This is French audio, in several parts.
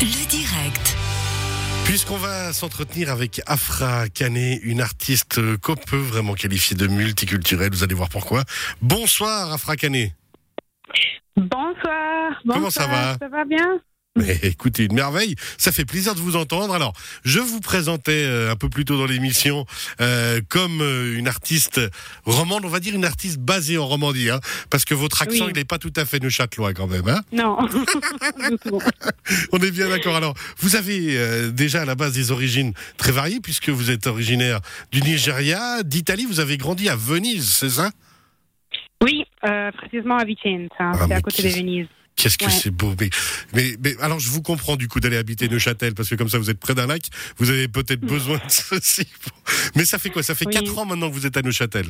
Le direct. Puisqu'on va s'entretenir avec Afra Canet, une artiste qu'on peut vraiment qualifier de multiculturelle, vous allez voir pourquoi. Bonsoir Afra Canet. Bonsoir. Comment ça va? Ça va bien? Mais écoutez, une merveille, ça fait plaisir de vous entendre. Alors, je vous présentais euh, un peu plus tôt dans l'émission euh, comme euh, une artiste romande, on va dire une artiste basée en Romandie, hein, parce que votre accent, Oui. il n'est pas tout à fait neuchâtelois quand même. Hein Non. On est bien d'accord. Alors, vous avez déjà à la base des origines très variées, puisque vous êtes originaire du Nigeria, d'Italie, vous avez grandi à Venise, c'est ça? Oui, précisément à Vicenza, Ah, c'est à côté de Venise. Qu'est-ce que Ouais. c'est beau mais, mais, mais alors, je vous comprends du coup d'aller habiter Neuchâtel, parce que comme ça, vous êtes près d'un lac, vous avez peut-être besoin de ceci. Mais ça fait quoi? Ça fait Oui. quatre ans maintenant que vous êtes à Neuchâtel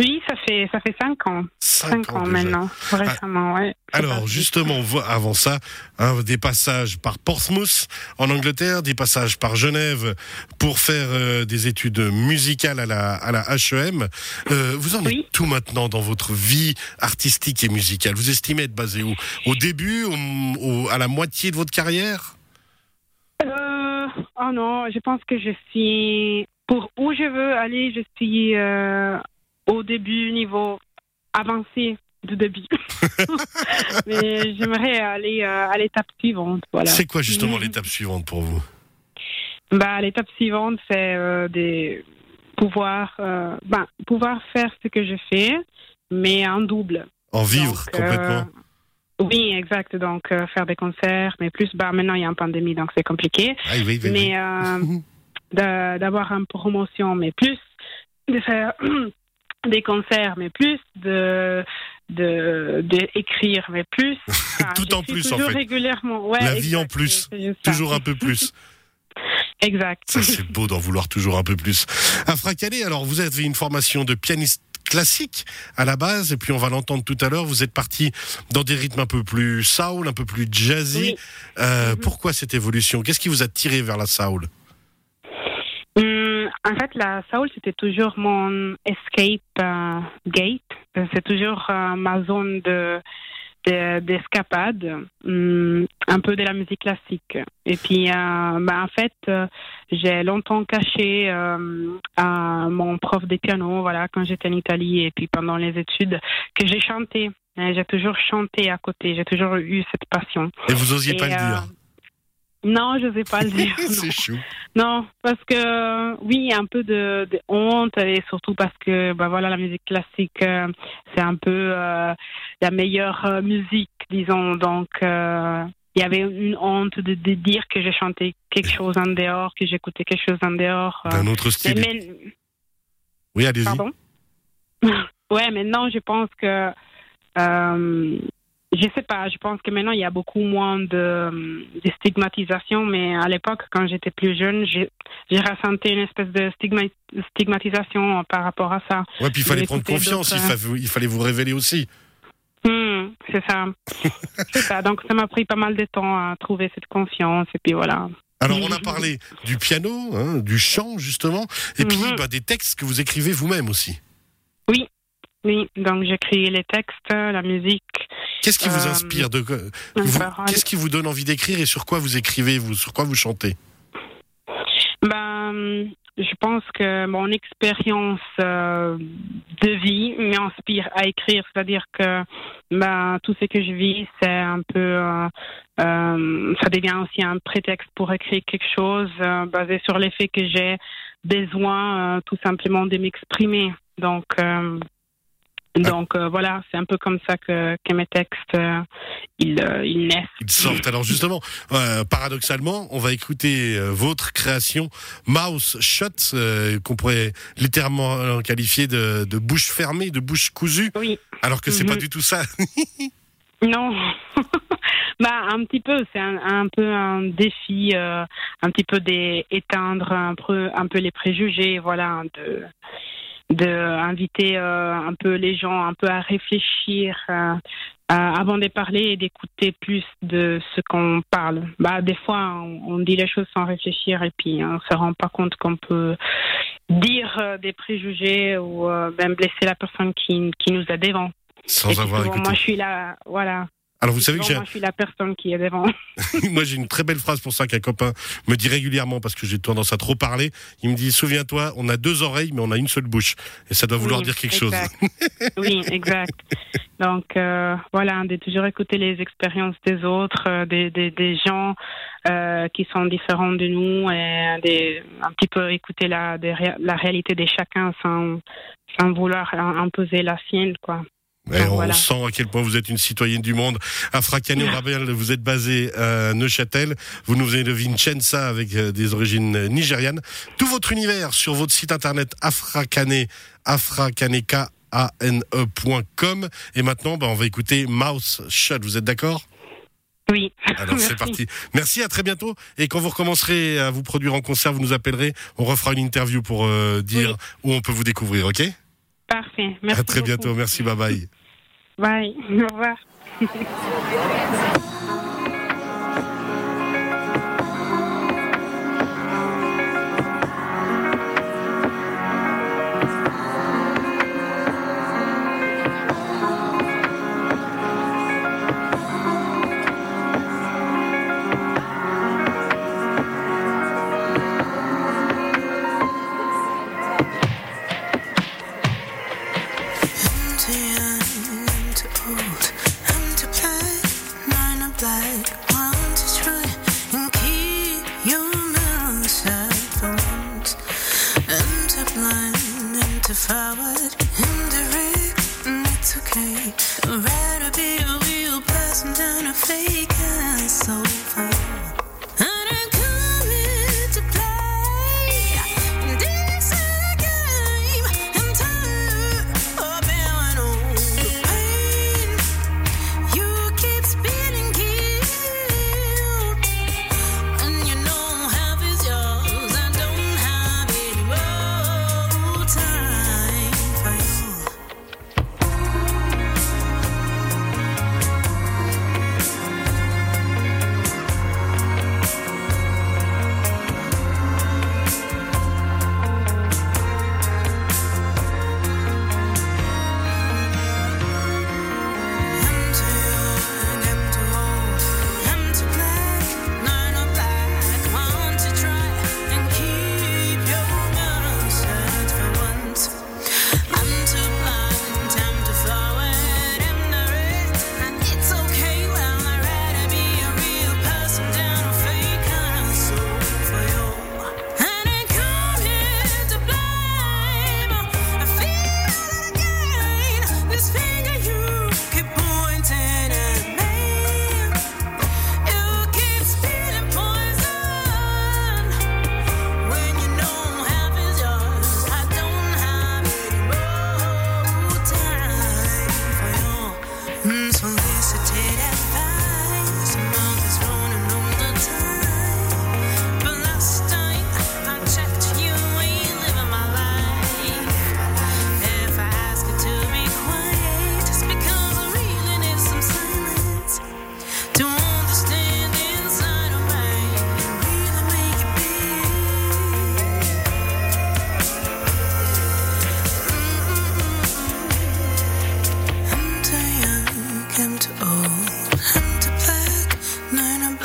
Oui, ça fait ça fait cinq ans, Cinq, cinq ans, maintenant, récemment, ouais. C'est Alors justement, avant ça, hein, des passages par Portsmouth en Angleterre, des passages par Genève pour faire euh, des études musicales à la, à la HEM. Euh, vous en Oui. êtes tout maintenant dans votre vie artistique et musicale? Vous estimez être basé où? Au début, au- au- à la moitié de votre carrière? Euh, oh non, je pense que je suis pour où je veux aller, je suis au début niveau avancé du début. Mais j'aimerais aller euh, à l'étape suivante, voilà. C'est quoi justement Mhm. l'étape suivante pour vous? Bah, l'étape suivante, c'est euh, des pouvoir, euh, ben, pouvoir faire ce que je fais, mais en double. En vivre Donc, euh, complètement? Oui, exact. Donc, faire des concerts, mais plus, bah, maintenant, il y a une pandémie, donc c'est compliqué. Ah oui, oui, oui. mais de- d'avoir une promotion, mais plus, de faire des concerts, mais plus, de de, de écrire, mais plus. Enfin, Tout en plus, en toujours fait. régulièrement. Ouais, La vie en plus. Toujours un peu plus. Exact. Ça, c'est beau d'en vouloir toujours un peu plus. Canet, alors vous avez une formation de pianiste classique à la base, et puis on va l'entendre tout à l'heure, vous êtes parti dans des rythmes un peu plus soul, un peu plus jazzy. Oui. Euh, Mhm. Pourquoi cette évolution? Qu'est-ce qui vous a tiré vers la soul? La soul, c'était toujours mon escape euh, gate. Euh, C'est toujours euh, ma zone de de- d'escapade, hum, un peu de la musique classique. Et puis, bah, en fait, j'ai longtemps caché à mon prof de piano, voilà, quand j'étais en Italie et puis pendant les études, que j'ai chanté. J'ai toujours chanté à côté. J'ai toujours eu cette passion. Et vous osiez Et, pas le dire Non, je sais pas le dire. non. C'est chou. Non, parce que oui, il y a un peu de, de honte et surtout parce que bah voilà la musique classique euh, c'est un peu euh, la meilleure euh, musique, disons. Donc euh, il y avait une honte de, de dire que j'ai chanté quelque chose en dehors, que j'écoutais quelque chose en dehors. D'un autre Mais, style. mais- Oui, allez-y. pardon? ouais, maintenant je pense que je sais pas, je pense que maintenant il y a beaucoup moins de, de stigmatisation, mais à l'époque, quand j'étais plus jeune, j'ai ressenti une espèce de stigma- stigmatisation par rapport à ça. Ouais, puis il fallait prendre confiance, il, fallait vous révéler aussi. Hmm, c'est ça. ça. Donc ça m'a pris pas mal de temps à trouver cette confiance, et puis voilà. Alors, on a parlé du piano, hein, du chant, justement, et puis Mhm. bah, des textes que vous écrivez vous-même aussi. Oui, donc j'écris les textes, la musique, Qu'est-ce qui vous Euh, inspire de les. Qu'est-ce qui vous donne envie d'écrire et sur quoi vous écrivez, vous, sur quoi vous chantez? Ben, je pense que mon expérience euh, de vie m'inspire à écrire, c'est-à-dire que ben, tout ce que je vis, c'est un peu, euh, euh, ça devient aussi un prétexte pour écrire quelque chose basé sur l'effet que j'ai besoin tout simplement de m'exprimer. Donc, donc euh, voilà, c'est un peu comme ça que, que mes textes euh, ils, euh, ils naissent. Ils sortent. Alors justement, paradoxalement, on va écouter votre création Mouse Shut, qu'on pourrait littéralement qualifier de, de bouche fermée, de bouche cousue, Oui. alors que c'est Mhm. pas du tout ça. Non. bah, un petit peu, c'est un, un peu un défi, euh, un petit peu d'éteindre un peu, un peu les préjugés, voilà, de, de inviter euh, un peu les gens un peu à réfléchir euh, euh, avant de parler et d'écouter plus de ce qu'on parle. Bah, des fois, on, on dit les choses sans réfléchir et puis on se rend pas compte qu'on peut dire euh, des préjugés ou euh, même blesser la personne qui, qui nous a devant. Sans avoir écouté. Moi, je suis là, voilà. Alors vous savez que j'ai Moi, je suis la personne qui est devant. moi j'ai une très belle phrase pour ça qu'un copain me dit régulièrement parce que j'ai tendance à trop parler. Il me dit souviens-toi, on a deux oreilles mais on a une seule bouche et ça doit vouloir Oui, dire quelque exact. chose. oui, exact. Donc euh, voilà, de toujours écouter les expériences des autres, euh, des, des, des gens euh, qui sont différents de nous et des, un petit peu écouter la, réalité de chacun sans, sans vouloir im- imposer la sienne, quoi. Et Donc, on voilà. sent à quel point vous êtes une citoyenne du monde. Afrakane, on rappelle, vous êtes basé à Neuchâtel. Vous nous venez de Vincenza avec euh, des origines euh, nigérianes. Tout votre univers sur votre site internet afrakane, afrakaneka, A-N-E.com. Et maintenant, bah, on va écouter Mouse Shut. Vous êtes d'accord? Oui. Alors c'est Merci. parti. Merci, à très bientôt. Et quand vous recommencerez à vous produire en concert, vous nous appellerez. On refera une interview pour euh, dire où on peut vous découvrir, ok? Parfait. Merci. À très beaucoup. bientôt. Merci, bye bye. Bye. Au revoir. say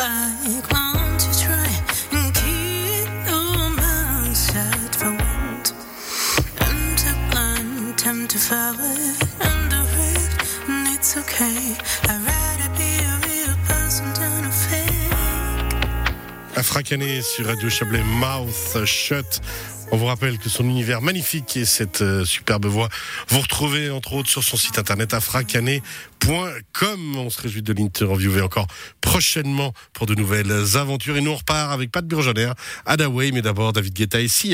like cry. Sur Radio Chablais, Mouth Shut. On vous rappelle que son univers magnifique et cette euh, superbe voix, vous retrouvez entre autres sur son site internet afrakane.com. On se réjouit de l'interviewer encore prochainement pour de nouvelles aventures. Et nous on repart avec Pat Burgener, Adaway, mais d'abord David Guetta et Sia.